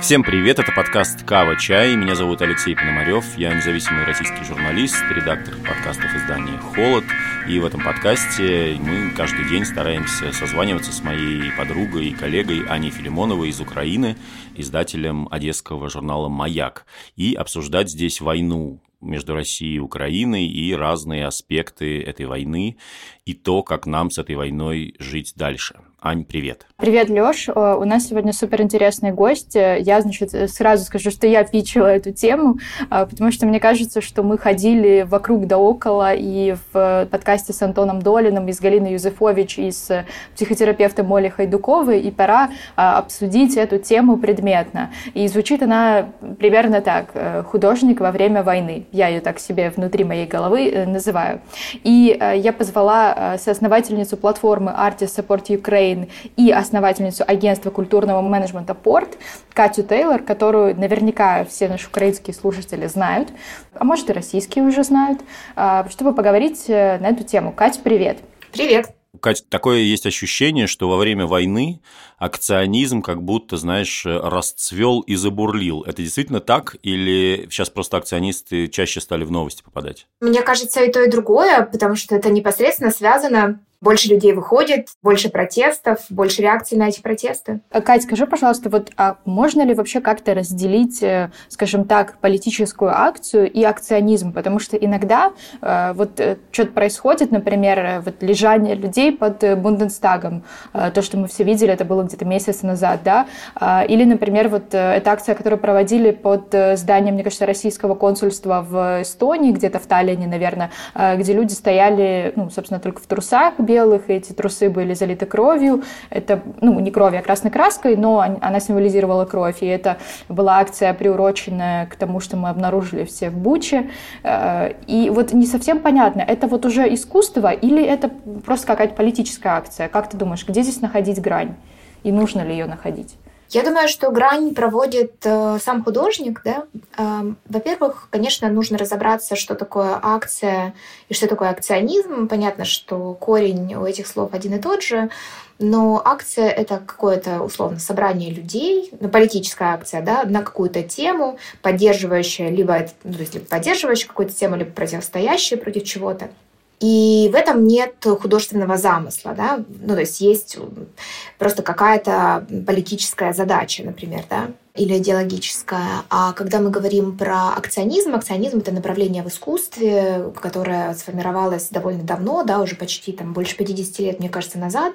Всем привет, это подкаст «Кава Чай». Меня зовут Алексей Пономарев, я независимый российский журналист, редактор подкастов издания «Холод». И в этом подкасте мы каждый день стараемся созваниваться с моей подругой и коллегой Аней Филимоновой из Украины, издателем одесского журнала «Маяк», и обсуждать здесь войну, между Россией и Украиной и разные аспекты этой войны и то, как нам с этой войной жить дальше. Ань, привет. Привет, Лёш. Э, у нас сегодня суперинтересный гость. Я, значит, сразу скажу, что я пичила эту тему, э, потому что мне кажется, что мы ходили вокруг да около и в подкасте с Антоном Долиным, и с Галиной Юзефович, и с психотерапевтом Молей Хайдуковой, и пора э, обсудить эту тему предметно. И звучит она примерно так. «Художник во время войны». Я ее так себе внутри моей головы называю. И я позвала соосновательницу платформы Artist Support Ukraine Украины, и основательницу агентства культурного менеджмента «Порт» Катю Тейлор, которую наверняка все наши украинские слушатели знают, а может и российские уже знают, а, чтобы поговорить э, на эту тему. Катя, привет! Привет! Катя, такое есть ощущение, что во время войны акционизм как будто, знаешь, расцвел и забурлил. Это действительно так или сейчас просто акционисты чаще стали в новости попадать? Мне кажется, и то, и другое, потому что это непосредственно связано больше людей выходит, больше протестов, больше реакций на эти протесты. А, Кать, скажи, пожалуйста, вот а можно ли вообще как-то разделить, э, скажем так, политическую акцию и акционизм? Потому что иногда э, вот э, что-то происходит, например, вот лежание людей под Бунденстагом, то, что мы все видели, это было где-то месяц назад, да? А, или, например, вот эта акция, которую проводили под зданием, мне кажется, российского консульства в Эстонии, где-то в Таллине, наверное, где люди стояли, ну, собственно, только в трусах, белых, эти трусы были залиты кровью. Это, ну, не кровью, а красной краской, но она символизировала кровь. И это была акция, приуроченная к тому, что мы обнаружили все в Буче. Э, и вот не совсем понятно, это вот уже искусство или это просто какая-то политическая акция? Как ты думаешь, где здесь находить грань? И нужно ли ее находить? Я думаю, что грань проводит э, сам художник. Да? Э, во-первых, конечно, нужно разобраться, что такое акция и что такое акционизм. Понятно, что корень у этих слов один и тот же. Но акция — это какое-то, условно, собрание людей, ну, политическая акция, да, на какую-то тему, поддерживающая, либо, ну, то есть, поддерживающая какую-то тему, либо противостоящая против чего-то. И в этом нет художественного замысла, да, ну, то есть есть просто какая-то политическая задача, например, да или идеологическая. А когда мы говорим про акционизм, акционизм — это направление в искусстве, которое сформировалось довольно давно, да, уже почти там больше 50 лет, мне кажется, назад.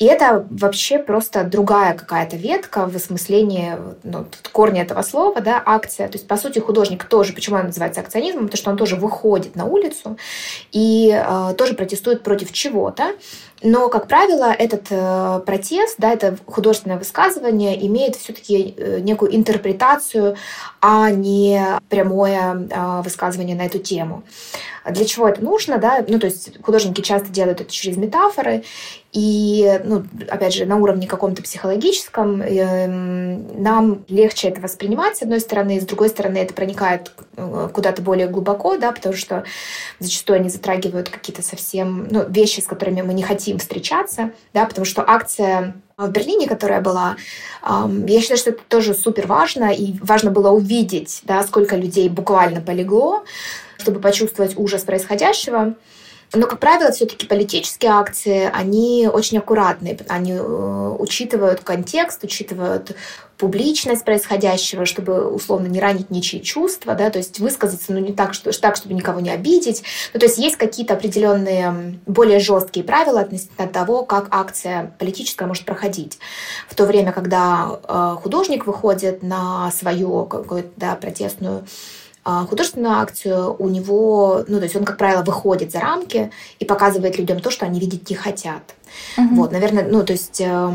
И это вообще просто другая какая-то ветка в осмыслении ну, корня этого слова, да, акция. То есть, по сути, художник тоже, почему он называется акционизмом, потому что он тоже выходит на улицу и э, тоже протестует против чего-то. Но, как правило, этот э, протест, да, это художественное высказывание имеет все-таки э, некую интерпретацию, а не прямое э, высказывание на эту тему. Для чего это нужно? Да? Ну, то есть художники часто делают это через метафоры, и, ну, опять же, на уровне каком-то психологическом э, нам легче это воспринимать, с одной стороны, с другой стороны, это проникает э, куда-то более глубоко, да, потому что зачастую они затрагивают какие-то совсем ну, вещи, с которыми мы не хотим встречаться, да, потому что акция в Берлине, которая была, я считаю, что это тоже супер важно, и важно было увидеть, да, сколько людей буквально полегло, чтобы почувствовать ужас происходящего. Но, как правило, все-таки политические акции, они очень аккуратные. Они э, учитывают контекст, учитывают публичность происходящего, чтобы условно не ранить ничьи чувства, да, то есть высказаться, ну, не так, что, так, чтобы никого не обидеть. Ну, то есть есть какие-то определенные более жесткие правила относительно того, как акция политическая может проходить. В то время, когда э, художник выходит на свою какую-то да, протестную художественную акцию, у него, ну, то есть он, как правило, выходит за рамки и показывает людям то, что они видеть не хотят. Uh-huh. Вот, наверное, ну, то есть э,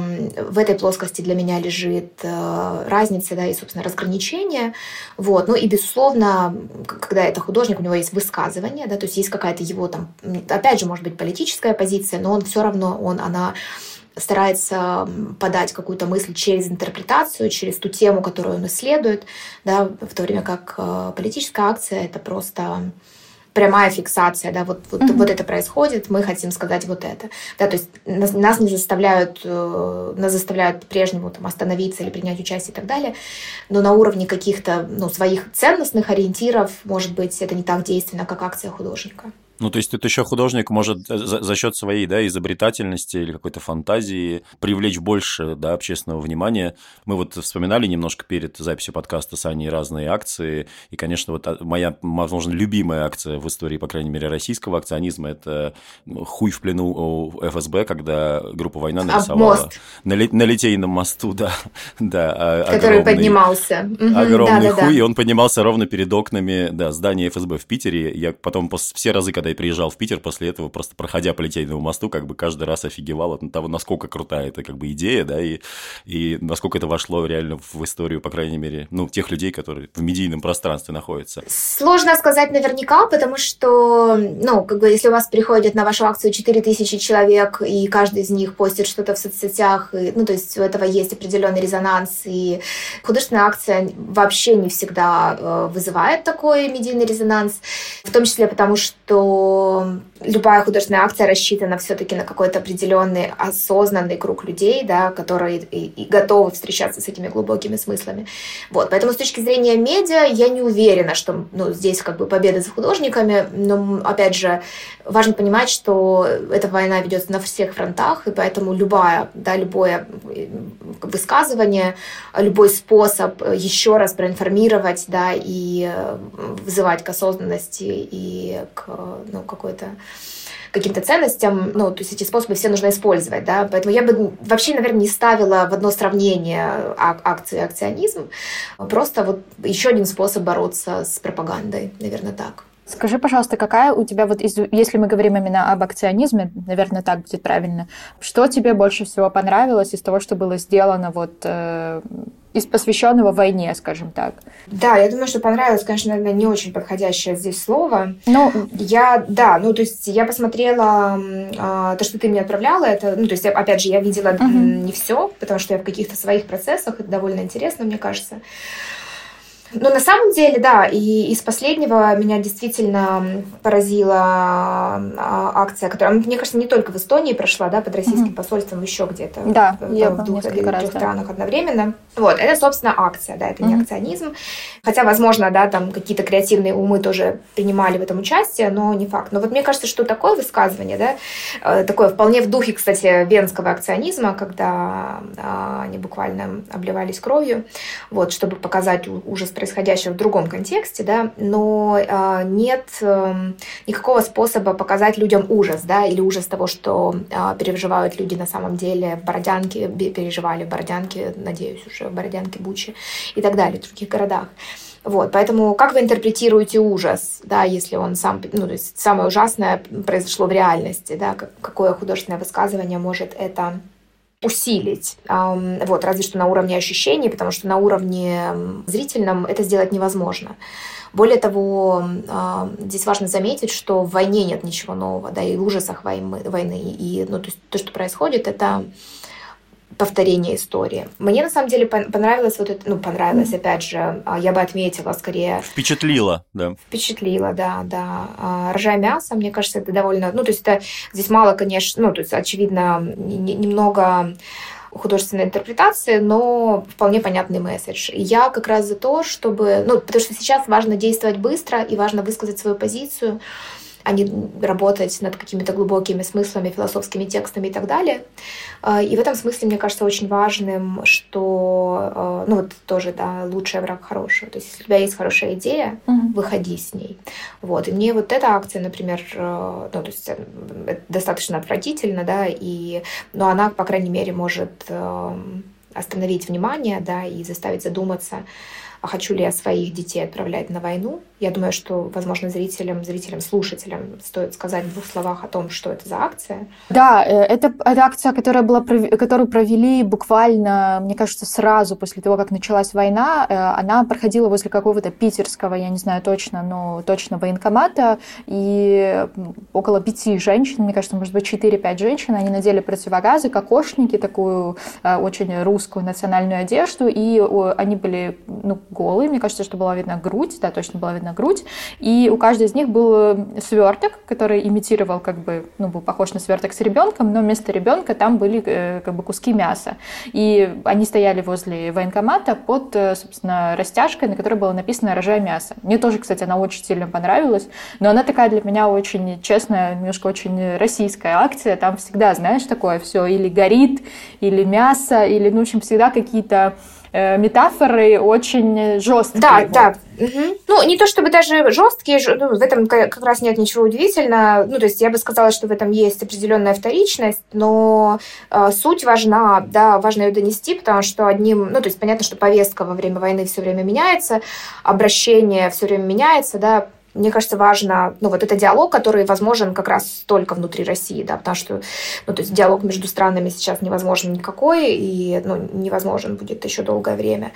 в этой плоскости для меня лежит э, разница, да, и, собственно, разграничение. Вот, ну и, безусловно, когда это художник, у него есть высказывание, да, то есть есть какая-то его там, опять же, может быть, политическая позиция, но он все равно, он, она старается подать какую-то мысль через интерпретацию, через ту тему, которую он исследует, да, в то время как э, политическая акция — это просто прямая фиксация, да, вот, вот, mm-hmm. вот это происходит, мы хотим сказать вот это. Да, то есть нас, нас не заставляют, э, нас заставляют прежнему там, остановиться или принять участие и так далее, но на уровне каких-то ну, своих ценностных ориентиров, может быть, это не так действенно, как акция художника. Ну, то есть тут еще художник может за, за счет своей да, изобретательности или какой-то фантазии привлечь больше да, общественного внимания. Мы вот вспоминали немножко перед записью подкаста с Аней разные акции, и, конечно, вот а, моя, возможно, любимая акция в истории, по крайней мере, российского акционизма – это хуй в плену у ФСБ, когда группа «Война» нарисовала на, на Литейном мосту, да, да а, Который огромный, поднимался. Огромный хуй, да, да. и он поднимался ровно перед окнами да, здания ФСБ в Питере. Я потом все разы, когда когда я приезжал в Питер после этого, просто проходя по Литейному мосту, как бы каждый раз офигевал от того, насколько крутая это как бы идея, да, и, и насколько это вошло реально в историю, по крайней мере, ну, тех людей, которые в медийном пространстве находятся. Сложно сказать наверняка, потому что, ну, как бы, если у вас приходит на вашу акцию 4000 человек, и каждый из них постит что-то в соцсетях, и, ну, то есть у этого есть определенный резонанс, и художественная акция вообще не всегда э, вызывает такой медийный резонанс, в том числе потому, что любая художественная акция рассчитана все-таки на какой-то определенный осознанный круг людей, да, которые и, и готовы встречаться с этими глубокими смыслами. Вот, поэтому с точки зрения медиа я не уверена, что ну, здесь как бы победа за художниками, но опять же важно понимать, что эта война ведется на всех фронтах, и поэтому любая, да, любое высказывание, любой способ еще раз проинформировать, да, и вызывать к осознанности и к ну, какой-то каким-то ценностям, ну, то есть эти способы все нужно использовать, да, поэтому я бы вообще, наверное, не ставила в одно сравнение акции и акционизм, просто вот еще один способ бороться с пропагандой, наверное, так. Скажи, пожалуйста, какая у тебя вот, из, если мы говорим именно об акционизме, наверное, так будет правильно, что тебе больше всего понравилось из того, что было сделано вот э, из посвященного войне, скажем так. Да, я думаю, что понравилось, конечно, наверное, не очень подходящее здесь слово. Но я, да, ну то есть я посмотрела э, то, что ты мне отправляла, это, ну то есть опять же я видела uh-huh. не все, потому что я в каких-то своих процессах, это довольно интересно, мне кажется. Но на самом деле, да, и из последнего меня действительно поразила а, акция, которая, мне кажется, не только в Эстонии прошла, да, под российским mm-hmm. посольством еще где-то. Да, в, я в двух или трех странах одновременно. Вот, это, собственно, акция, да, это mm-hmm. не акционизм. Хотя, возможно, да, там какие-то креативные умы тоже принимали в этом участие, но не факт. Но вот мне кажется, что такое высказывание, да, э, такое вполне в духе, кстати, венского акционизма, когда а, они буквально обливались кровью, вот, чтобы показать ужас происходящего в другом контексте, да, но э, нет э, никакого способа показать людям ужас, да, или ужас того, что э, переживают люди на самом деле в Бородянке, переживали в Бородянке, надеюсь, уже в Бородянке, Буче и так далее, в других городах. Вот, поэтому как вы интерпретируете ужас, да, если он сам, ну, то есть самое ужасное произошло в реальности, да, какое художественное высказывание может это усилить. Вот, разве что на уровне ощущений, потому что на уровне зрительном это сделать невозможно. Более того, здесь важно заметить, что в войне нет ничего нового, да, и в ужасах войны. И ну, то, есть то, что происходит, это повторение истории. Мне на самом деле понравилось вот это, ну, понравилось, опять же, а, я бы отметила скорее... Впечатлило, да. Впечатлило, да, да. А, ржа мясо, мне кажется, это довольно... Ну, то есть это здесь мало, конечно, ну, то есть, очевидно, немного художественной интерпретации, но вполне понятный месседж. Я как раз за то, чтобы... Ну, потому что сейчас важно действовать быстро и важно высказать свою позицию а не работать над какими-то глубокими смыслами, философскими текстами и так далее. А, и в этом смысле, мне кажется, очень важным, что, а, ну вот тоже, да, лучший враг хорошего. То есть, если у тебя есть хорошая идея, mm-hmm. выходи с ней. Вот. И мне вот эта акция, например, ну, то есть достаточно отвратительно, да, и, но она, по крайней мере, может остановить внимание, да, и заставить задуматься, а хочу ли я своих детей отправлять на войну. Я думаю, что, возможно, зрителям, зрителям, слушателям стоит сказать в двух словах о том, что это за акция. Да, э, это, это акция, которая была, которую провели буквально, мне кажется, сразу после того, как началась война. Э, она проходила возле какого-то питерского, я не знаю точно, но точно военкомата, и около пяти женщин, мне кажется, может быть, четыре-пять женщин, они надели противогазы, кокошники, такую э, очень русскую национальную одежду, и они были ну, голые, мне кажется, что была видна грудь, да, точно была видна грудь, и у каждой из них был сверток, который имитировал, как бы, ну, был похож на сверток с ребенком, но вместо ребенка там были э, как бы куски мяса. И они стояли возле военкомата под, э, собственно, растяжкой, на которой было написано «рожай мясо». Мне тоже, кстати, она очень сильно понравилась, но она такая для меня очень честная, немножко очень российская акция. Там всегда, знаешь, такое все или горит, или мясо, или, ну, в общем, всегда какие-то э, метафоры очень жесткие. Да, вот. да. Угу. Ну, не то чтобы даже жесткие, ну, в этом как раз нет ничего удивительного. Ну, то есть я бы сказала, что в этом есть определенная вторичность, но э, суть важна, да, важно ее донести, потому что одним, ну, то есть понятно, что повестка во время войны все время меняется, обращение все время меняется, да, мне кажется, важно, ну, вот это диалог, который возможен как раз только внутри России, да, потому что, ну, то есть диалог между странами сейчас невозможен никакой, и, ну, невозможен будет еще долгое время.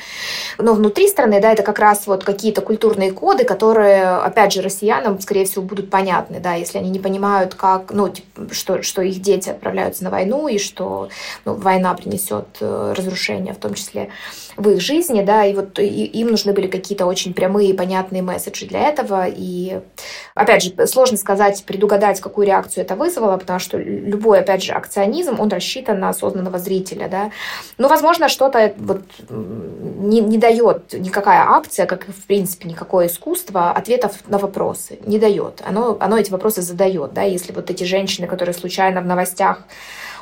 Но внутри страны, да, это как раз вот какие-то культурные коды, которые, опять же, россиянам, скорее всего, будут понятны, да, если они не понимают, как, ну, типа, что, что их дети отправляются на войну, и что, ну, война принесет э, разрушение, в том числе в их жизни, да, и вот и, им нужны были какие-то очень прямые, понятные месседжи для этого, и, опять же, сложно сказать, предугадать, какую реакцию это вызвало, потому что любой, опять же, акционизм, он рассчитан на осознанного зрителя, да, но, возможно, что-то вот не, не дает никакая акция, как, в принципе, никакое искусство, ответов на вопросы, не дает, оно, оно эти вопросы задает, да, если вот эти женщины, которые случайно в новостях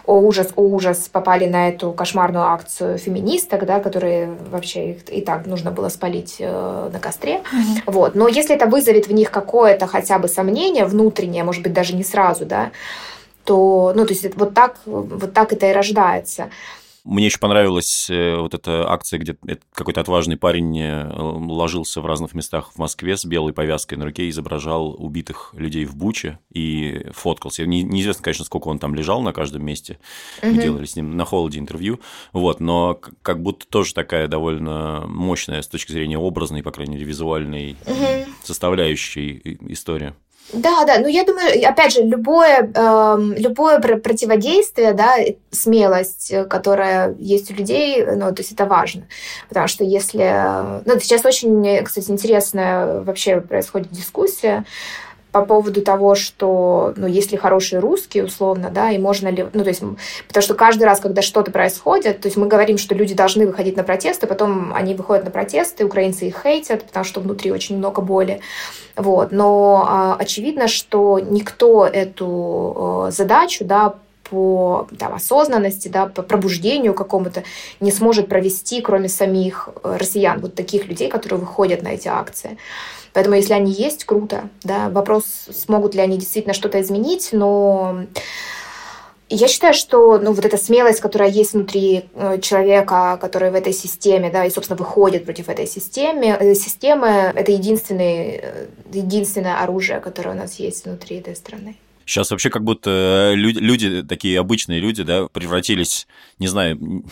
о ужас, о ужас, попали на эту кошмарную акцию феминисток, да, которые вообще их и так нужно было спалить э, на костре. Mm-hmm. Вот. Но если это вызовет в них какое-то хотя бы сомнение внутреннее, может быть, даже не сразу, да, то, ну, то есть вот так, вот так это и рождается. Мне еще понравилась э, вот эта акция, где какой-то отважный парень э, ложился в разных местах в Москве с белой повязкой на руке, и изображал убитых людей в Буче и фоткался. Не, неизвестно, конечно, сколько он там лежал на каждом месте. Мы угу. делали с ним на холоде интервью. Вот, но как будто тоже такая довольно мощная с точки зрения образной, по крайней мере, визуальной угу. составляющей история. Да, да, ну я думаю, опять же, любое, э, любое противодействие, да, смелость, э, которая есть у людей, ну, то есть это важно. Потому что если... Ну, сейчас очень, кстати, интересная вообще происходит дискуссия по поводу того, что, ну, есть ли хорошие русские, условно, да, и можно ли, ну, то есть, потому что каждый раз, когда что-то происходит, то есть мы говорим, что люди должны выходить на протесты, потом они выходят на протесты, украинцы их хейтят, потому что внутри очень много боли, вот, но а, очевидно, что никто эту а, задачу, да, по там, осознанности, да, по пробуждению какому-то не сможет провести, кроме самих э, россиян, вот таких людей, которые выходят на эти акции. Поэтому если они есть, круто. Да? Вопрос, смогут ли они действительно что-то изменить, но я считаю, что ну, вот эта смелость, которая есть внутри э, человека, который в этой системе, да, и, собственно, выходит против этой системы, э, системы это единственный, э, единственное оружие, которое у нас есть внутри этой страны. Сейчас вообще как будто люди, люди, такие обычные люди, да, превратились, не знаю,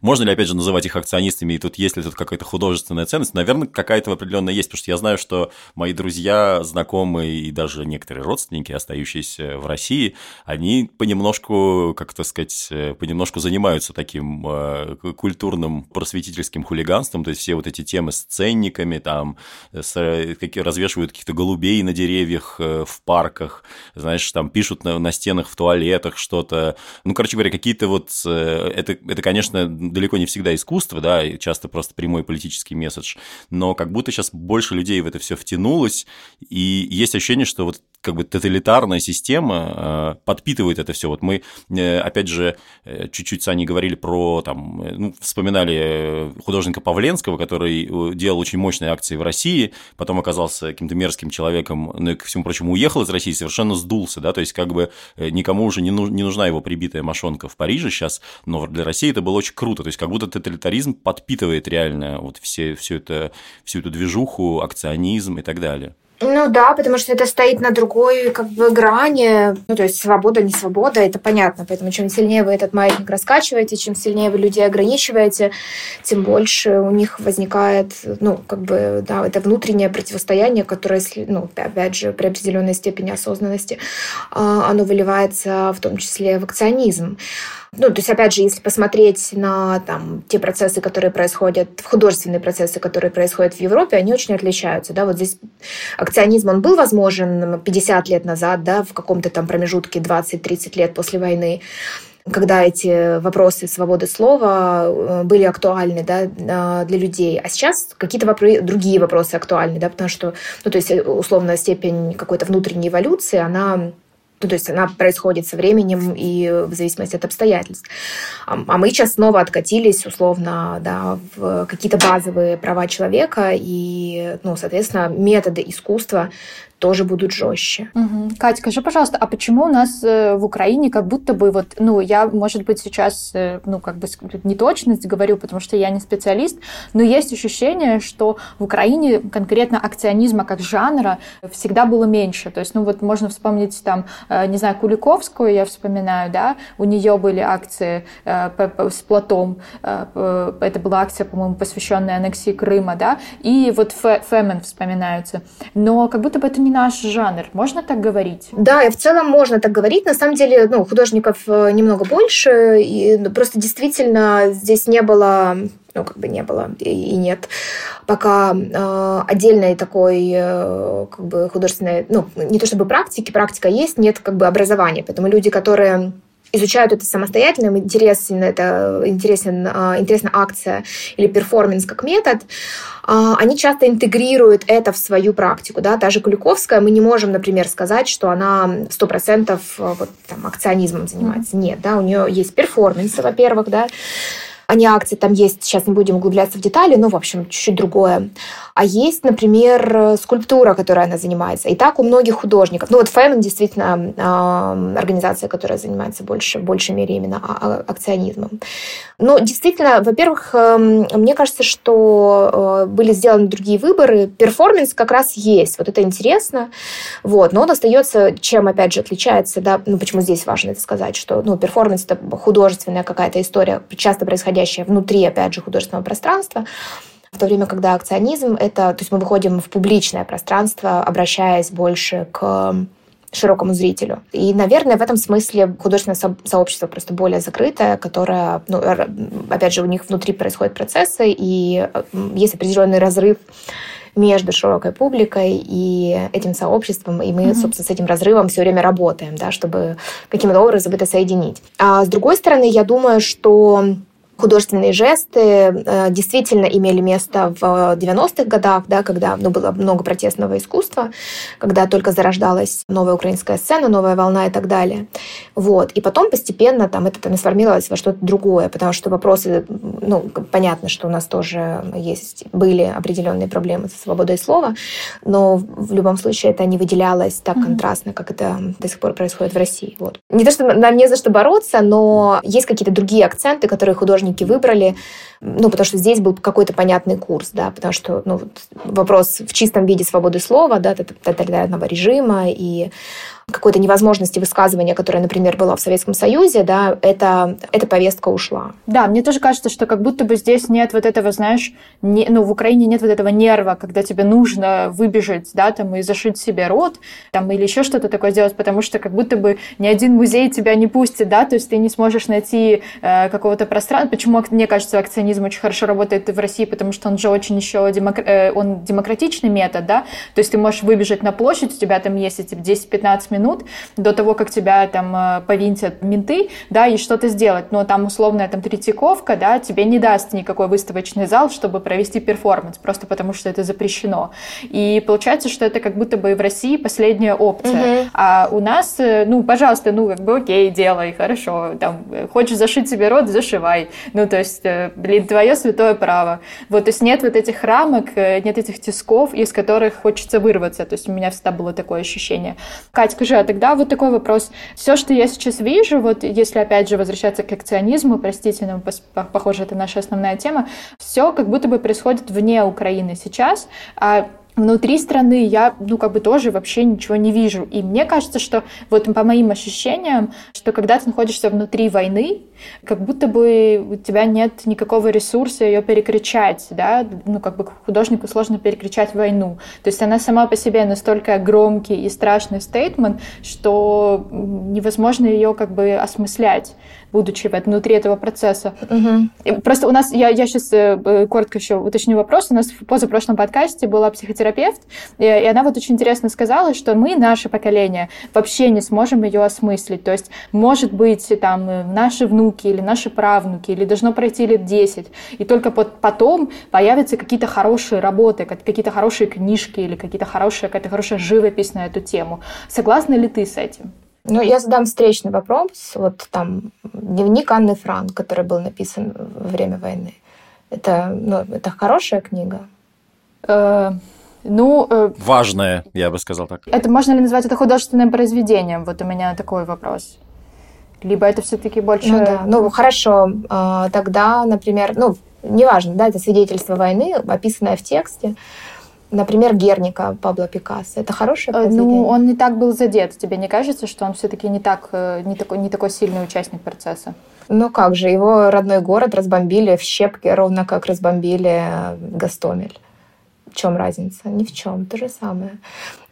можно ли, опять же, называть их акционистами, и тут есть ли тут какая-то художественная ценность? Наверное, какая-то определенная есть, потому что я знаю, что мои друзья, знакомые и даже некоторые родственники, остающиеся в России, они понемножку, как то сказать, понемножку занимаются таким э, культурным просветительским хулиганством, то есть все вот эти темы с ценниками, там, с, какие, развешивают каких-то голубей на деревьях э, в парках, знаешь, там пишут на, на стенах в туалетах что-то. Ну, короче говоря, какие-то вот... Э, это, это, конечно, далеко не всегда искусство, да, и часто просто прямой политический месседж, но как будто сейчас больше людей в это все втянулось, и есть ощущение, что вот как бы тоталитарная система э, подпитывает это все. Вот мы, э, опять же, э, чуть-чуть с Аней говорили про, там, ну, вспоминали художника Павленского, который делал очень мощные акции в России, потом оказался каким-то мерзким человеком, ну и, ко всему прочему, уехал из России, совершенно сдулся, да, то есть как бы никому уже не, нужна его прибитая мошонка в Париже сейчас, но для России это было очень круто, то есть как будто тоталитаризм подпитывает реально вот все, все это, всю эту движуху, акционизм и так далее. Ну да, потому что это стоит на другой как бы грани. Ну, то есть свобода, не свобода, это понятно. Поэтому чем сильнее вы этот маятник раскачиваете, чем сильнее вы людей ограничиваете, тем больше у них возникает, ну, как бы, да, это внутреннее противостояние, которое, ну, опять же, при определенной степени осознанности, а, оно выливается в том числе в акционизм. Ну, то есть, опять же, если посмотреть на там, те процессы, которые происходят, художественные процессы, которые происходят в Европе, они очень отличаются. Да? Вот здесь акционизм, он был возможен 50 лет назад, да, в каком-то там промежутке 20-30 лет после войны когда эти вопросы свободы слова э, были актуальны да, а, для людей. А сейчас какие-то вопро- другие вопросы актуальны, да, потому что, ну, то есть, э, условно, степень какой-то внутренней эволюции, она ну, то есть она происходит со временем и в зависимости от обстоятельств. А мы сейчас снова откатились, условно, да, в какие-то базовые права человека, и, ну, соответственно, методы искусства тоже будут жестче. Угу. Катя, скажи, пожалуйста, а почему у нас э, в Украине как будто бы вот, ну, я, может быть, сейчас, э, ну, как бы неточность говорю, потому что я не специалист, но есть ощущение, что в Украине конкретно акционизма как жанра всегда было меньше. То есть, ну, вот можно вспомнить там, э, не знаю, Куликовскую я вспоминаю, да, у нее были акции с Платом, это была акция, по-моему, посвященная аннексии Крыма, да, и вот Фемен вспоминаются. Но как будто бы это не не наш жанр. Можно так говорить? Да, и в целом можно так говорить. На самом деле, ну, художников э, немного больше. И ну, просто действительно здесь не было ну, как бы не было и нет пока э, отдельной такой э, как бы художественной, ну, не то чтобы практики, практика есть, нет как бы образования. Поэтому люди, которые изучают это самостоятельно, им интересен, это, интересен, а, интересна акция или перформанс как метод, а, они часто интегрируют это в свою практику. Да? Та же Куликовская, мы не можем, например, сказать, что она 100% а, вот, там, акционизмом занимается. Mm-hmm. Нет, да, у нее есть перформансы, во-первых, да, а не акции. Там есть, сейчас не будем углубляться в детали, но, в общем, чуть-чуть другое. А есть, например, скульптура, которой она занимается. И так у многих художников. Ну вот Фэмен действительно э, организация, которая занимается больше, в большей мере именно а, а, акционизмом. Но действительно, во-первых, э, мне кажется, что э, были сделаны другие выборы. Перформанс как раз есть. Вот это интересно. Вот. Но он остается, чем, опять же, отличается, да, ну почему здесь важно это сказать, что ну, перформанс — это художественная какая-то история, часто происходящая внутри, опять же, художественного пространства, в то время, когда акционизм — это... То есть мы выходим в публичное пространство, обращаясь больше к широкому зрителю. И, наверное, в этом смысле художественное сообщество просто более закрытое, которое, ну, опять же, у них внутри происходят процессы, и есть определенный разрыв между широкой публикой и этим сообществом, и мы, mm-hmm. собственно, с этим разрывом все время работаем, да, чтобы каким-то образом это соединить. А с другой стороны, я думаю, что художественные жесты э, действительно имели место в 90-х годах, да, когда ну, было много протестного искусства, когда только зарождалась новая украинская сцена, новая волна и так далее. Вот. И потом постепенно там, это трансформировалось во что-то другое, потому что вопросы, ну, понятно, что у нас тоже есть, были определенные проблемы со свободой слова, но в любом случае это не выделялось так mm-hmm. контрастно, как это до сих пор происходит в России. Вот. Не то, что нам не за что бороться, но есть какие-то другие акценты, которые художники художники выбрали, ну, потому что здесь был какой-то понятный курс, да, потому что, ну, вот вопрос в чистом виде свободы слова, да, тоталитарного режима и какой-то невозможности высказывания, которая, например, была в Советском Союзе, да, это, эта повестка ушла. Да, мне тоже кажется, что как будто бы здесь нет вот этого, знаешь, не, ну, в Украине нет вот этого нерва, когда тебе нужно выбежать, да, там, и зашить себе рот, там, или еще что-то такое сделать, потому что как будто бы ни один музей тебя не пустит, да, то есть ты не сможешь найти э, какого-то пространства. Почему, мне кажется, акционизм очень хорошо работает в России, потому что он же очень еще демок... э, он демократичный метод, да, то есть ты можешь выбежать на площадь, у тебя там есть эти 10-15 минут, минут до того, как тебя там э, повинтят менты, да, и что-то сделать. Но там условная там Третьяковка, да, тебе не даст никакой выставочный зал, чтобы провести перформанс, просто потому что это запрещено. И получается, что это как будто бы в России последняя опция. Угу. А у нас, э, ну, пожалуйста, ну, как бы окей, делай, хорошо, там, хочешь зашить себе рот, зашивай. Ну, то есть, э, блин, твое святое право. Вот, то есть нет вот этих рамок, нет этих тисков, из которых хочется вырваться. То есть у меня всегда было такое ощущение. Катя, скажи, а тогда вот такой вопрос. Все, что я сейчас вижу, вот если опять же возвращаться к акционизму, простите, но похоже, это наша основная тема, все как будто бы происходит вне Украины сейчас. А внутри страны я, ну, как бы тоже вообще ничего не вижу. И мне кажется, что вот по моим ощущениям, что когда ты находишься внутри войны, как будто бы у тебя нет никакого ресурса ее перекричать, да, ну, как бы художнику сложно перекричать войну. То есть она сама по себе настолько громкий и страшный стейтмент, что невозможно ее как бы осмыслять будучи внутри этого процесса. Угу. Просто у нас, я, я сейчас э, коротко еще уточню вопрос, у нас в позапрошлом подкасте была психотерапевт, и, и она вот очень интересно сказала, что мы, наше поколение, вообще не сможем ее осмыслить. То есть, может быть, там, э, наши внуки или наши правнуки, или должно пройти лет 10, и только потом появятся какие-то хорошие работы, какие-то хорошие книжки или какие-то хорошие, какая-то хорошая живопись на эту тему. Согласна ли ты с этим? Ну, я задам встречный вопрос. Вот там дневник Анны Франк, который был написан во время войны. Это, ну, это хорошая книга? Э, ну... Э, Важная, я бы сказал так. Это можно ли назвать это художественным произведением? Вот у меня такой вопрос. Либо это все-таки больше... Ну да, ну хорошо. Э, тогда, например, ну, неважно, да, это свидетельство войны, описанное в тексте. Например, Герника Пабло Пикассо. Это хорошее э, произведение? Ну, он не так был задет. Тебе не кажется, что он все-таки не, так, э, не, такой, не такой сильный участник процесса? Ну как же, его родной город разбомбили в щепки, ровно как разбомбили э, Гастомель. В чем разница? Ни в чем. То же самое.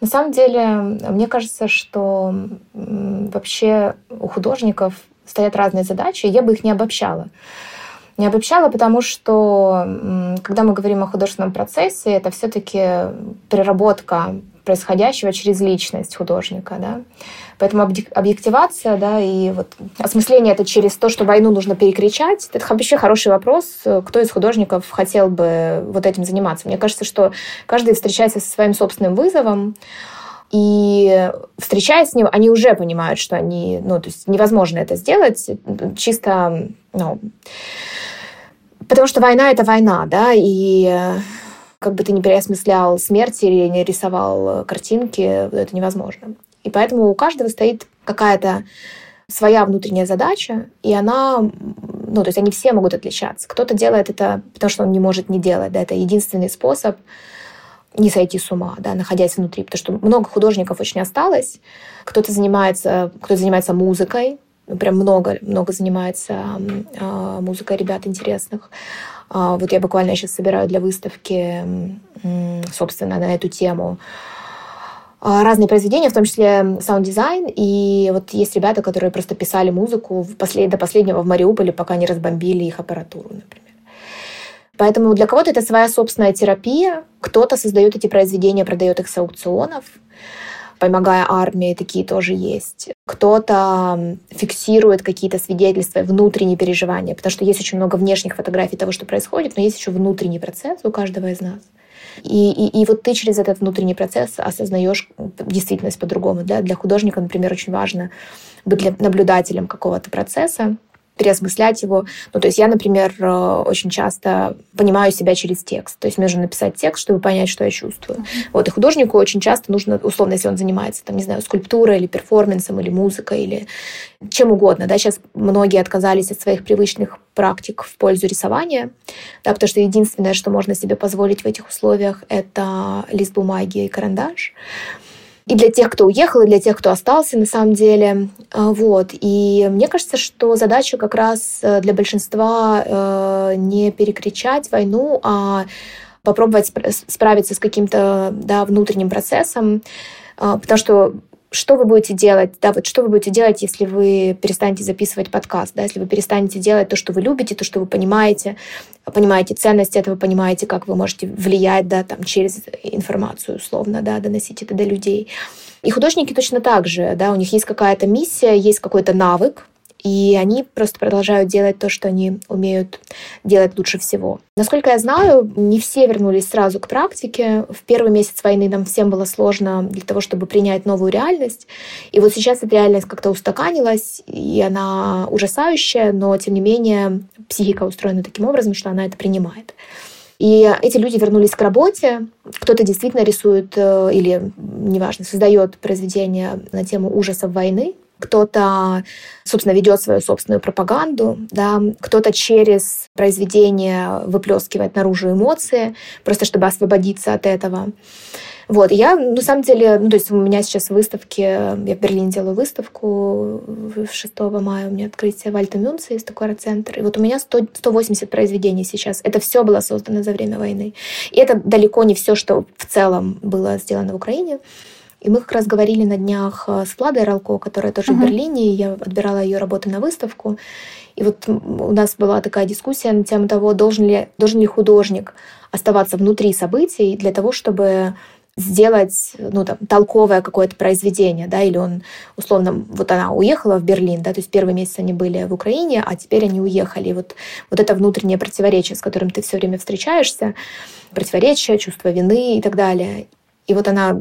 На самом деле, мне кажется, что вообще у художников стоят разные задачи, и я бы их не обобщала. Не обобщала, потому что, когда мы говорим о художественном процессе, это все-таки переработка происходящего через личность художника, да. Поэтому объективация, да, и вот осмысление это через то, что войну нужно перекричать, это вообще хороший вопрос, кто из художников хотел бы вот этим заниматься. Мне кажется, что каждый встречается со своим собственным вызовом, и встречаясь с ним, они уже понимают, что они, ну, то есть невозможно это сделать чисто, ну, Потому что война — это война, да, и э, как бы ты не переосмыслял смерть или не рисовал картинки, это невозможно. И поэтому у каждого стоит какая-то своя внутренняя задача, и она, ну, то есть они все могут отличаться. Кто-то делает это, потому что он не может не делать, да, это единственный способ не сойти с ума, да, находясь внутри, потому что много художников очень осталось. Кто-то занимается, кто занимается музыкой, прям много, много занимается э, музыкой ребят интересных. Э, вот я буквально сейчас собираю для выставки, собственно, на эту тему разные произведения, в том числе саунд-дизайн. И вот есть ребята, которые просто писали музыку послед... до последнего в Мариуполе, пока не разбомбили их аппаратуру, например. Поэтому для кого-то это своя собственная терапия. Кто-то создает эти произведения, продает их с аукционов помогая армии, такие тоже есть. Кто-то фиксирует какие-то свидетельства, внутренние переживания, потому что есть очень много внешних фотографий того, что происходит, но есть еще внутренний процесс у каждого из нас. И, и, и вот ты через этот внутренний процесс осознаешь действительность по-другому. Да? Для художника, например, очень важно быть наблюдателем какого-то процесса, переосмыслять его. Ну, то есть я, например, э, очень часто понимаю себя через текст. То есть мне нужно написать текст, чтобы понять, что я чувствую. Mm-hmm. Вот, и художнику очень часто нужно, условно, если он занимается, там, не знаю, скульптурой или перформансом, или музыкой, или чем угодно. Да? Сейчас многие отказались от своих привычных практик в пользу рисования, да, потому что единственное, что можно себе позволить в этих условиях, это лист бумаги и карандаш и для тех, кто уехал, и для тех, кто остался на самом деле. А, вот. И мне кажется, что задача как раз э, для большинства э, не перекричать войну, а попробовать справиться с каким-то да, внутренним процессом, потому что что вы будете делать, да, вот что вы будете делать, если вы перестанете записывать подкаст, да, если вы перестанете делать то, что вы любите, то, что вы понимаете, понимаете ценность этого, понимаете, как вы можете влиять, да, там, через информацию, условно, да, доносить это до людей. И художники точно так же, да, у них есть какая-то миссия, есть какой-то навык, и они просто продолжают делать то, что они умеют делать лучше всего. Насколько я знаю, не все вернулись сразу к практике. В первый месяц войны нам всем было сложно для того, чтобы принять новую реальность. И вот сейчас эта реальность как-то устаканилась, и она ужасающая, но тем не менее психика устроена таким образом, что она это принимает. И эти люди вернулись к работе. Кто-то действительно рисует э, или, неважно, создает произведения на тему ужасов войны, кто-то, собственно, ведет свою собственную пропаганду, да, кто-то через произведение выплескивает наружу эмоции, просто чтобы освободиться от этого. Вот, я, на самом деле, ну, то есть у меня сейчас выставки, я в Берлине делаю выставку 6 мая, у меня открытие Вальта Мюнца, есть такой арт-центр, и вот у меня 100, 180 произведений сейчас. Это все было создано за время войны. И это далеко не все, что в целом было сделано в Украине. И мы как раз говорили на днях э, с Владой Ралко, которая тоже uh-huh. в Берлине, я отбирала ее работы на выставку. И вот у нас была такая дискуссия на тему того, должен ли, должен ли художник оставаться внутри событий для того, чтобы сделать, ну, там, толковое какое-то произведение, да, или он, условно, вот она уехала в Берлин, да, то есть первый месяц они были в Украине, а теперь они уехали. И вот, вот это внутреннее противоречие, с которым ты все время встречаешься, противоречие, чувство вины и так далее. И вот она,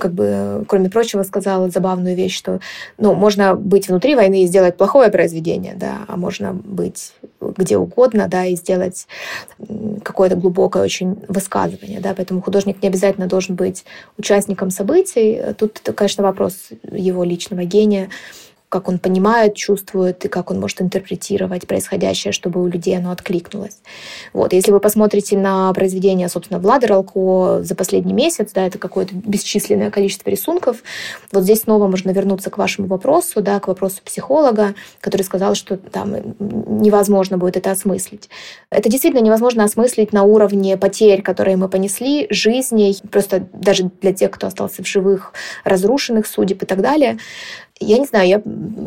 как бы, кроме прочего, сказала забавную вещь, что ну, можно быть внутри войны и сделать плохое произведение, да, а можно быть где угодно, да, и сделать какое-то глубокое очень высказывание, да, поэтому художник не обязательно должен быть участником событий. Тут, конечно, вопрос его личного гения, как он понимает, чувствует и как он может интерпретировать происходящее, чтобы у людей оно откликнулось. Вот. Если вы посмотрите на произведение, собственно, Влада Ралко за последний месяц, да, это какое-то бесчисленное количество рисунков, вот здесь снова можно вернуться к вашему вопросу, да, к вопросу психолога, который сказал, что там невозможно будет это осмыслить. Это действительно невозможно осмыслить на уровне потерь, которые мы понесли, жизней, просто даже для тех, кто остался в живых, разрушенных судеб и так далее. Я не знаю, я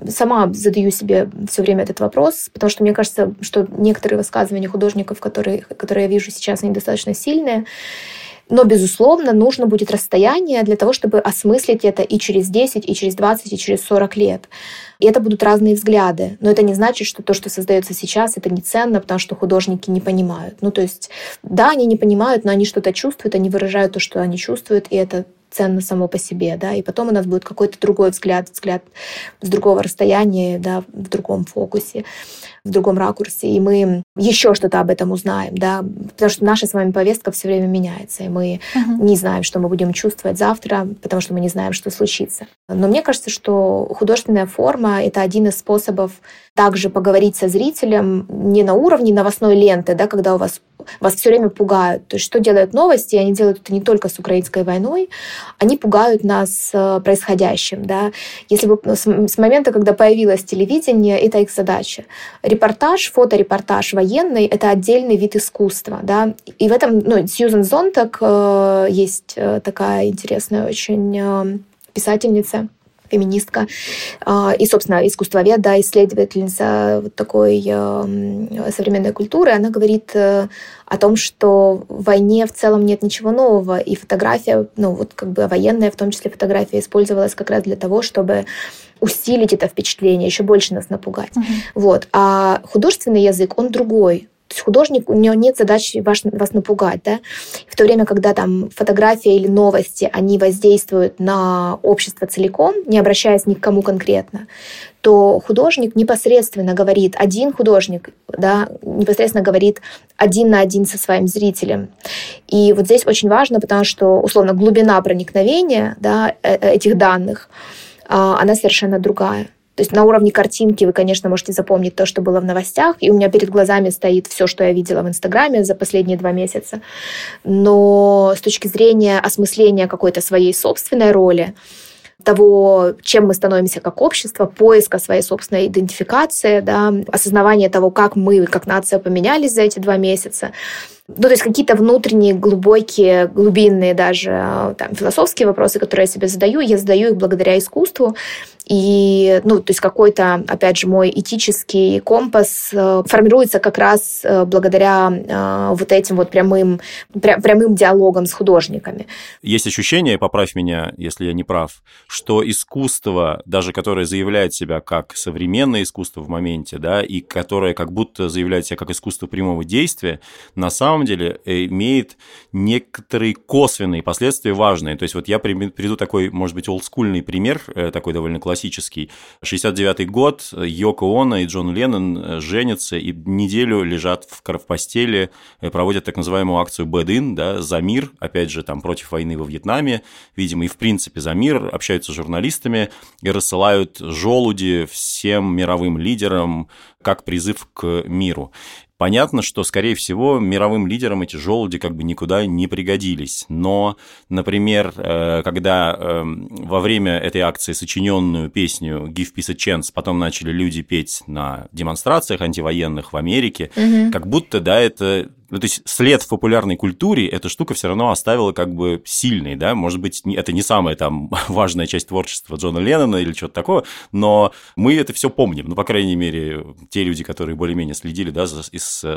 сама задаю себе все время этот вопрос, потому что мне кажется, что некоторые высказывания художников, которые, которые я вижу сейчас, они достаточно сильные. Но, безусловно, нужно будет расстояние для того, чтобы осмыслить это и через 10, и через 20, и через 40 лет. И это будут разные взгляды. Но это не значит, что то, что создается сейчас, это не ценно, потому что художники не понимают. Ну, то есть, да, они не понимают, но они что-то чувствуют, они выражают то, что они чувствуют, и это ценно само по себе, да, и потом у нас будет какой-то другой взгляд, взгляд с другого расстояния, да, в другом фокусе, в другом ракурсе, и мы еще что-то об этом узнаем, да, потому что наша с вами повестка все время меняется, и мы uh-huh. не знаем, что мы будем чувствовать завтра, потому что мы не знаем, что случится. Но мне кажется, что художественная форма — это один из способов также поговорить со зрителем не на уровне новостной ленты, да, когда у вас вас все время пугают. То есть что делают новости? Они делают это не только с украинской войной, они пугают нас э, происходящим. Да? Если бы с, с момента, когда появилось телевидение, это их задача. Репортаж, фоторепортаж военный — это отдельный вид искусства. Да? И в этом ну, Сьюзен Зонтак э, есть э, такая интересная очень писательница, феминистка а, и, собственно, искусствовед, да, исследовательница вот такой современной культуры, она говорит э, о том, что в войне в целом нет ничего нового, и фотография, ну вот как бы военная, в том числе фотография, использовалась как раз для того, чтобы усилить это впечатление, еще больше нас напугать. Uh-huh. Вот. А художественный язык, он другой. То есть художник, у него нет задачи вас, вас напугать, да? В то время, когда там фотография или новости, они воздействуют на общество целиком, не обращаясь ни к кому конкретно, то художник непосредственно говорит, один художник, да, непосредственно говорит один на один со своим зрителем. И вот здесь очень важно, потому что, условно, глубина проникновения да, э, э, этих данных, а, она совершенно другая. То есть на уровне картинки вы, конечно, можете запомнить то, что было в новостях, и у меня перед глазами стоит все, что я видела в Инстаграме за последние два месяца. Но с точки зрения осмысления какой-то своей собственной роли, того, чем мы становимся как общество, поиска своей собственной идентификации, да, осознавание того, как мы, как нация поменялись за эти два месяца, ну, то есть какие-то внутренние, глубокие, глубинные даже а, там, философские вопросы, которые я себе задаю, я задаю их благодаря искусству. И, ну, то есть какой-то, опять же, мой этический компас э, формируется как раз э, благодаря э, вот этим вот прямым, прямым диалогам с художниками. Есть ощущение, поправь меня, если я не прав, что искусство, даже которое заявляет себя как современное искусство в моменте, да, и которое как будто заявляет себя как искусство прямого действия, на самом самом деле имеет некоторые косвенные последствия важные. То есть вот я приведу такой, может быть, олдскульный пример, такой довольно классический. 69 год, Йоко Оно и Джон Леннон женятся и неделю лежат в постели, проводят так называемую акцию Bad In, да, за мир, опять же, там, против войны во Вьетнаме, видимо, и в принципе за мир, общаются с журналистами и рассылают желуди всем мировым лидерам как призыв к миру. Понятно, что, скорее всего, мировым лидерам эти желуди как бы никуда не пригодились. Но, например, э, когда эм, во время этой акции сочиненную песню «Give Peace a Chance» потом начали люди петь на демонстрациях антивоенных в Америке, угу. как будто, да, это ну, то есть след в популярной культуре эта штука все равно оставила как бы сильный, да, может быть, это не самая там важная часть творчества Джона Леннона или что-то такое, но мы это все помним, ну, по крайней мере, те люди, которые более-менее следили, да, за,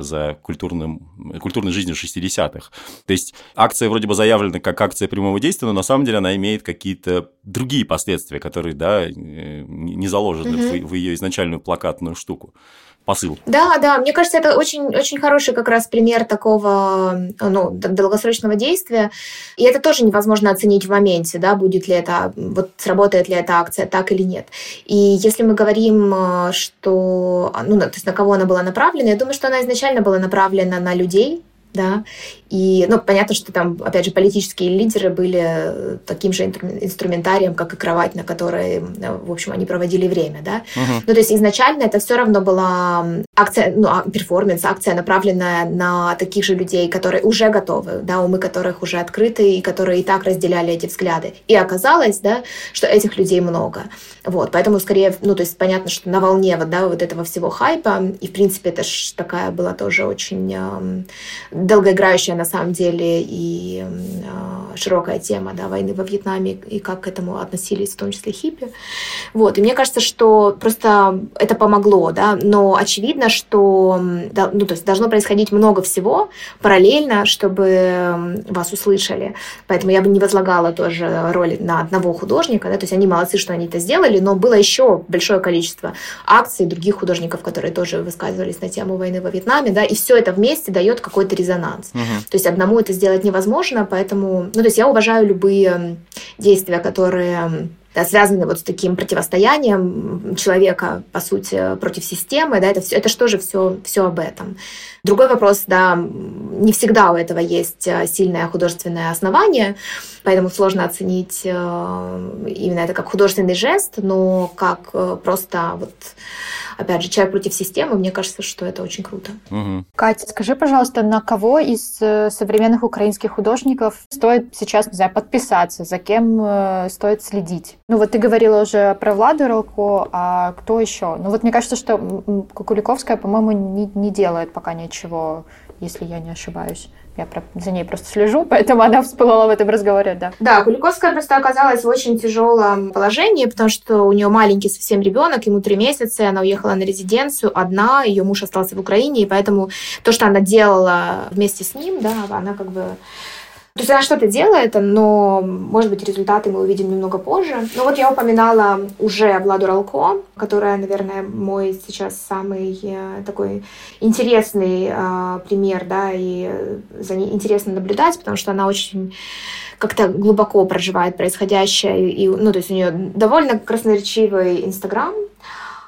за культурным, культурной жизнью 60-х. То есть акция вроде бы заявлена как акция прямого действия, но на самом деле она имеет какие-то другие последствия, которые, да, э, не заложены mm-hmm. в, в ее изначальную плакатную штуку посыл. Да, да, мне кажется, это очень, очень хороший как раз пример такого ну, долгосрочного действия. И это тоже невозможно оценить в моменте, да, будет ли это, вот сработает ли эта акция так или нет. И если мы говорим, э, что, ну, то есть на кого она была направлена, я думаю, что она изначально была направлена на людей, да, и, ну, понятно, что там, опять же, политические лидеры были таким же инструментарием, как и кровать, на которой, в общем, они проводили время, да. Uh-huh. Ну, то есть изначально это все равно была акция, ну, а, перформанс, акция, направленная на таких же людей, которые уже готовы, да, умы которых уже открыты и которые и так разделяли эти взгляды. И оказалось, да, что этих людей много. Вот, поэтому скорее, ну, то есть понятно, что на волне вот, да, вот этого всего хайпа, и, в принципе, это ж такая была тоже очень э, долгоиграющая на самом деле и э, широкая тема да, войны во Вьетнаме и как к этому относились, в том числе хиппи. Вот. И мне кажется, что просто это помогло, да, но очевидно, что да, ну, то есть должно происходить много всего параллельно, чтобы вас услышали. Поэтому я бы не возлагала тоже роли на одного художника, да, то есть они молодцы, что они это сделали, но было еще большое количество акций других художников, которые тоже высказывались на тему войны во Вьетнаме, да, и все это вместе дает какой-то резонанс. Угу. То есть одному это сделать невозможно, поэтому, ну, то есть я уважаю любые действия, которые да, связаны вот с таким противостоянием человека, по сути, против системы, да, это все, это что же все, все об этом. Другой вопрос, да, не всегда у этого есть э, сильное художественное основание, поэтому сложно оценить э, именно это как художественный жест, но как э, просто вот опять же, человек против системы, мне кажется, что это очень круто. Угу. Катя, скажи, пожалуйста, на кого из э, современных украинских художников стоит сейчас, не знаю, подписаться, за кем э, стоит следить? Ну вот ты говорила уже про Владу Ролко, а кто еще? Ну вот мне кажется, что Кукуликовская, по-моему, не, не делает пока ничего, если я не ошибаюсь. Я за ней просто слежу, поэтому она всплыла в этом разговоре, да. Да, Куликовская просто оказалась в очень тяжелом положении, потому что у нее маленький совсем ребенок, ему три месяца, и она уехала на резиденцию одна, ее муж остался в Украине, и поэтому то, что она делала вместе с ним, да, она как бы то есть она что-то делает, но, может быть, результаты мы увидим немного позже. Но вот я упоминала уже Владу Ралко, которая, наверное, мой сейчас самый э, такой интересный э, пример, да, и за ней интересно наблюдать, потому что она очень как-то глубоко проживает происходящее, и, ну, то есть у нее довольно красноречивый Инстаграм,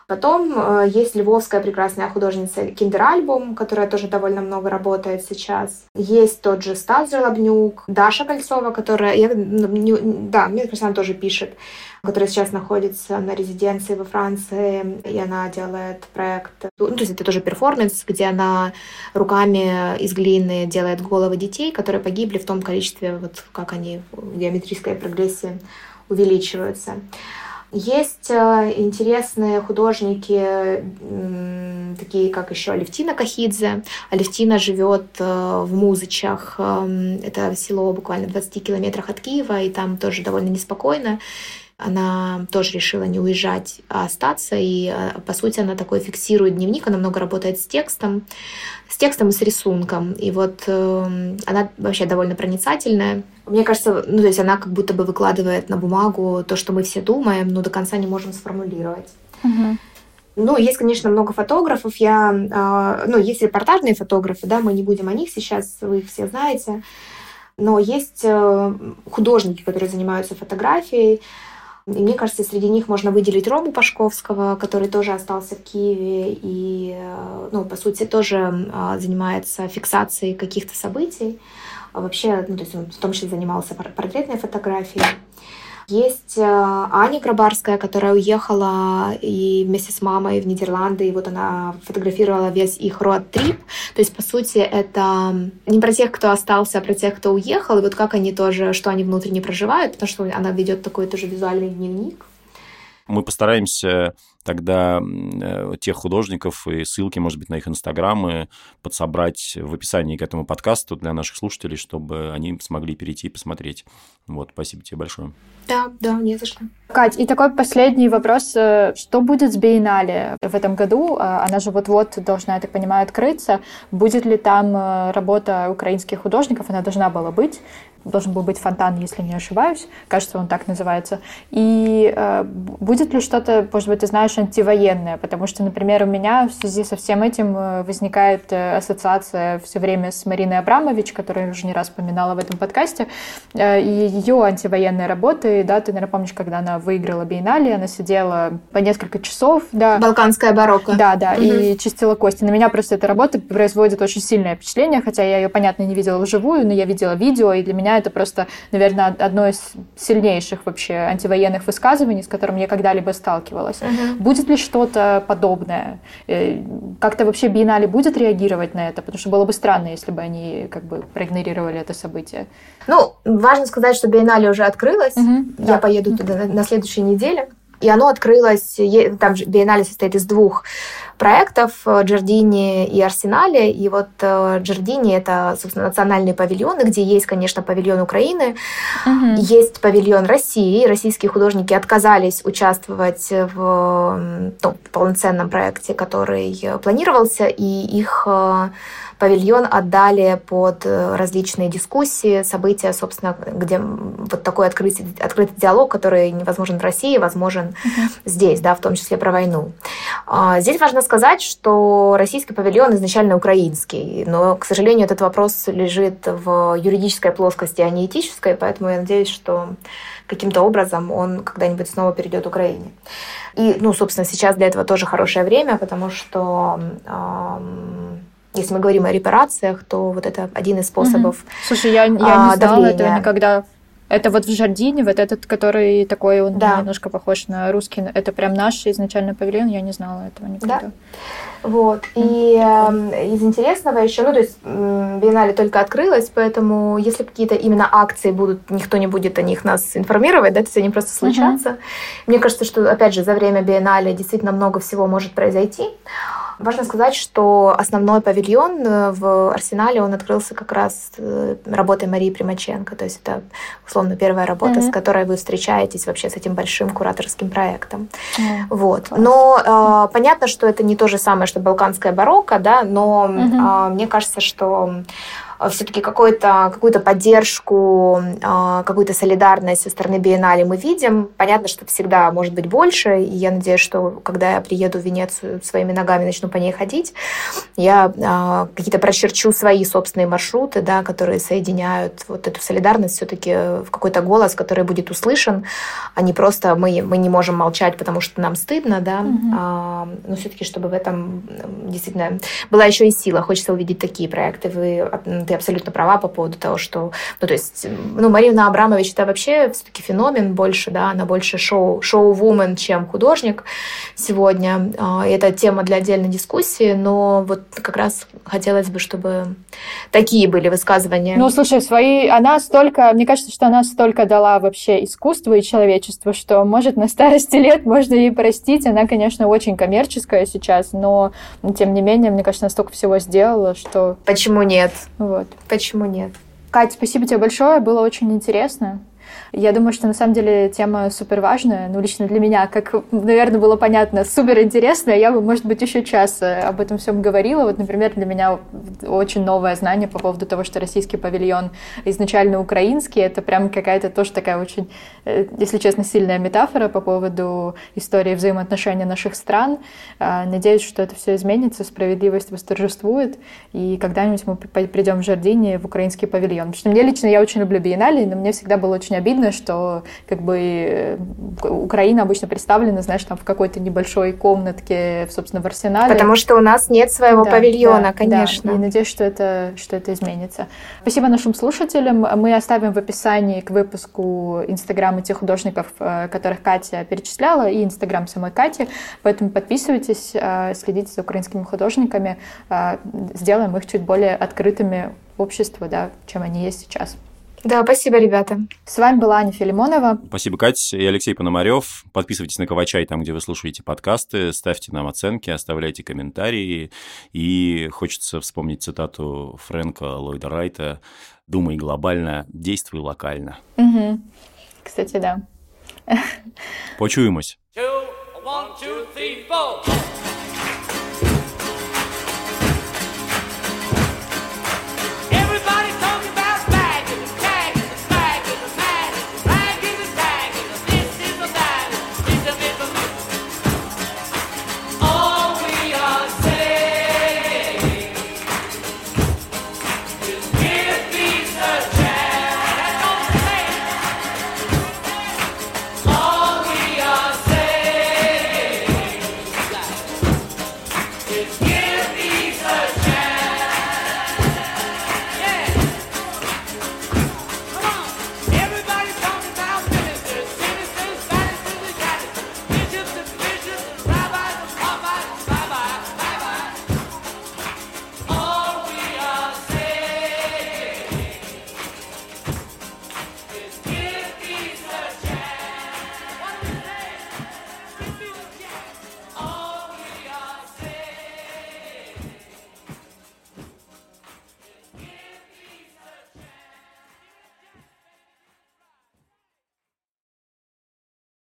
Потом э, есть львовская прекрасная художница Киндеральбум, которая тоже довольно много работает сейчас. Есть тот же Стас Желобнюк, Даша Кольцова, которая, я, ну, не, да, мне кажется, она тоже пишет, которая сейчас находится на резиденции во Франции, и она делает проект, ну, то есть это тоже перформанс, где она руками из глины делает головы детей, которые погибли в том количестве, вот как они в геометрической прогрессии увеличиваются. Есть э, интересные художники, такие как еще Алевтина Кахидзе. Алевтина живет э, в Музычах. Эм, это село буквально в 20 километрах от Киева, и там тоже довольно неспокойно. Она тоже решила не уезжать, а остаться. И, э, по сути, она такой фиксирует дневник. Она много работает с текстом, с текстом и с рисунком. И вот э, она вообще довольно проницательная. Мне кажется, ну, то есть она как будто бы выкладывает на бумагу то, что мы все думаем, но до конца не можем сформулировать. Угу. Ну, есть, конечно, много фотографов. Я, э, ну, есть репортажные фотографы, да, мы не будем о них сейчас, вы их все знаете. Но есть э, художники, которые занимаются фотографией. И мне кажется, среди них можно выделить Рому Пашковского, который тоже остался в Киеве и, э, ну, по сути, тоже э, занимается фиксацией каких-то событий. А вообще, ну, то есть он в том числе занимался портретной фотографией. Есть э, Аня Грабарская, которая уехала и вместе с мамой в Нидерланды, и вот она фотографировала весь их роад-трип. То есть, по сути, это не про тех, кто остался, а про тех, кто уехал, и вот как они тоже, что они внутренне проживают, потому что она ведет такой тоже визуальный дневник. Мы постараемся тогда э, тех художников и ссылки, может быть, на их инстаграмы подсобрать в описании к этому подкасту для наших слушателей, чтобы они смогли перейти и посмотреть. Вот, спасибо тебе большое. Да, да, не за что. Кать, и такой последний вопрос. Э, что будет с Биеннале в этом году? А, она же вот-вот должна, я так понимаю, открыться. Будет ли там э, работа украинских художников? Она должна была быть должен был быть фонтан, если не ошибаюсь, кажется, он так называется. И э, будет ли что-то, может быть, ты знаешь, антивоенное? Потому что, например, у меня в связи со всем этим э, возникает э, ассоциация все время с Мариной Абрамович, которую я уже не раз упоминала в этом подкасте, э, и ее антивоенные работы, да, ты, наверное, помнишь, когда она выиграла Биеннале, она сидела по несколько часов, да. Балканская барокко. Да, да, угу. и чистила кости. На меня просто эта работа производит очень сильное впечатление, хотя я ее, понятно, не видела вживую, но я видела видео, и для меня это просто, наверное, одно из сильнейших вообще антивоенных высказываний, с которым я когда-либо сталкивалась. Угу. Будет ли что-то подобное? Э, как-то вообще Биеннале будет реагировать на это? Потому что было бы странно, если бы они как бы проигнорировали это событие. Ну, важно сказать, что Биеннале уже открылась. Угу, я да. поеду туда на следующей неделе. И оно открылось, там Биеннале состоит из двух проектов, э, Джардини и Арсенале. И вот э, Джардини — это, собственно, национальные павильоны, где есть, конечно, павильон Украины, угу. есть павильон России. Российские художники отказались участвовать в ну, полноценном проекте, который планировался, и их э, павильон отдали под э, различные дискуссии, события, собственно, где вот такой открытый, открытый диалог, который невозможен в России, возможен uh-huh. здесь, да, в том числе про войну. А, здесь важно сказать, что российский павильон изначально украинский, но, к сожалению, этот вопрос лежит в юридической плоскости, а не этической, поэтому я надеюсь, что каким-то образом он когда-нибудь снова перейдет Украине. И, ну, собственно, сейчас для этого тоже хорошее время, потому что эм, если мы говорим о репарациях, то вот это один из способов угу. Слушай, я, я не а, знала этого никогда. Это вот в Жардине, вот этот, который такой, он да. немножко похож на русский. Это прям наш изначально павильон, я не знала этого никогда. Да. Вот. И э, из интересного еще, ну, то есть Биеннале только открылась, поэтому если какие-то именно акции будут, никто не будет о них нас информировать, да, то есть они просто случатся. Uh-huh. Мне кажется, что, опять же, за время Биеннале действительно много всего может произойти. Важно сказать, что основной павильон э, в Арсенале, он открылся как раз э, работой Марии Примаченко. То есть это, условно, первая работа, mm-hmm. с которой вы встречаетесь вообще с этим большим кураторским проектом. Mm-hmm. Вот. Но э, понятно, что это не то же самое, что балканская барокко, да, но э, мне кажется, что все-таки какую-то какую поддержку, э, какую-то солидарность со стороны Биеннале мы видим. Понятно, что всегда может быть больше, и я надеюсь, что когда я приеду в Венецию своими ногами начну по ней ходить, я э, какие-то прочерчу свои собственные маршруты, да, которые соединяют вот эту солидарность все-таки в какой-то голос, который будет услышан, а не просто мы, мы не можем молчать, потому что нам стыдно, да, угу. но все-таки, чтобы в этом действительно была еще и сила. Хочется увидеть такие проекты. Вы ты абсолютно права по поводу того, что, ну, то есть, ну, Марина Абрамович это вообще все-таки феномен больше, да, она больше шоу, шоу-вумен, чем художник сегодня. А, это тема для отдельной дискуссии, но вот как раз хотелось бы, чтобы такие были высказывания. Ну, слушай, свои, она столько, мне кажется, что она столько дала вообще искусству и человечеству, что, может, на старости лет можно ей простить. Она, конечно, очень коммерческая сейчас, но, тем не менее, мне кажется, она столько всего сделала, что... Почему нет? Вот. Почему нет? Катя, спасибо тебе большое, было очень интересно. Я думаю, что на самом деле тема супер важная, ну, лично для меня, как, наверное, было понятно, супер интересная. Я бы, может быть, еще час э, об этом всем говорила. Вот, например, для меня очень новое знание по поводу того, что российский павильон изначально украинский. Это прям какая-то тоже такая очень, э, если честно, сильная метафора по поводу истории взаимоотношений наших стран. А, надеюсь, что это все изменится, справедливость восторжествует, и когда-нибудь мы придем в Жардине в украинский павильон. Потому что мне лично, я очень люблю биеннале, но мне всегда было очень обидно, что как бы э, Украина обычно представлена, знаешь, там в какой-то небольшой комнатке, собственно, в арсенале. Потому что у нас нет своего да, павильона, да, конечно. Да. И надеюсь, что это, что это изменится. Спасибо нашим слушателям. Мы оставим в описании к выпуску инстаграмы тех художников, э, которых Катя перечисляла, и инстаграм самой Кати. Поэтому подписывайтесь, э, следите за украинскими художниками, сделаем их чуть более открытыми обществу, да, чем они есть сейчас. Да, спасибо, ребята. С вами была Аня Филимонова. Спасибо, Катя и Алексей Пономарев. Подписывайтесь на Кавачай там, где вы слушаете подкасты, ставьте нам оценки, оставляйте комментарии. И хочется вспомнить цитату Фрэнка Ллойда Райта «Думай глобально, действуй локально». Угу. Кстати, да. Почуемось. Two, one, two, three, four.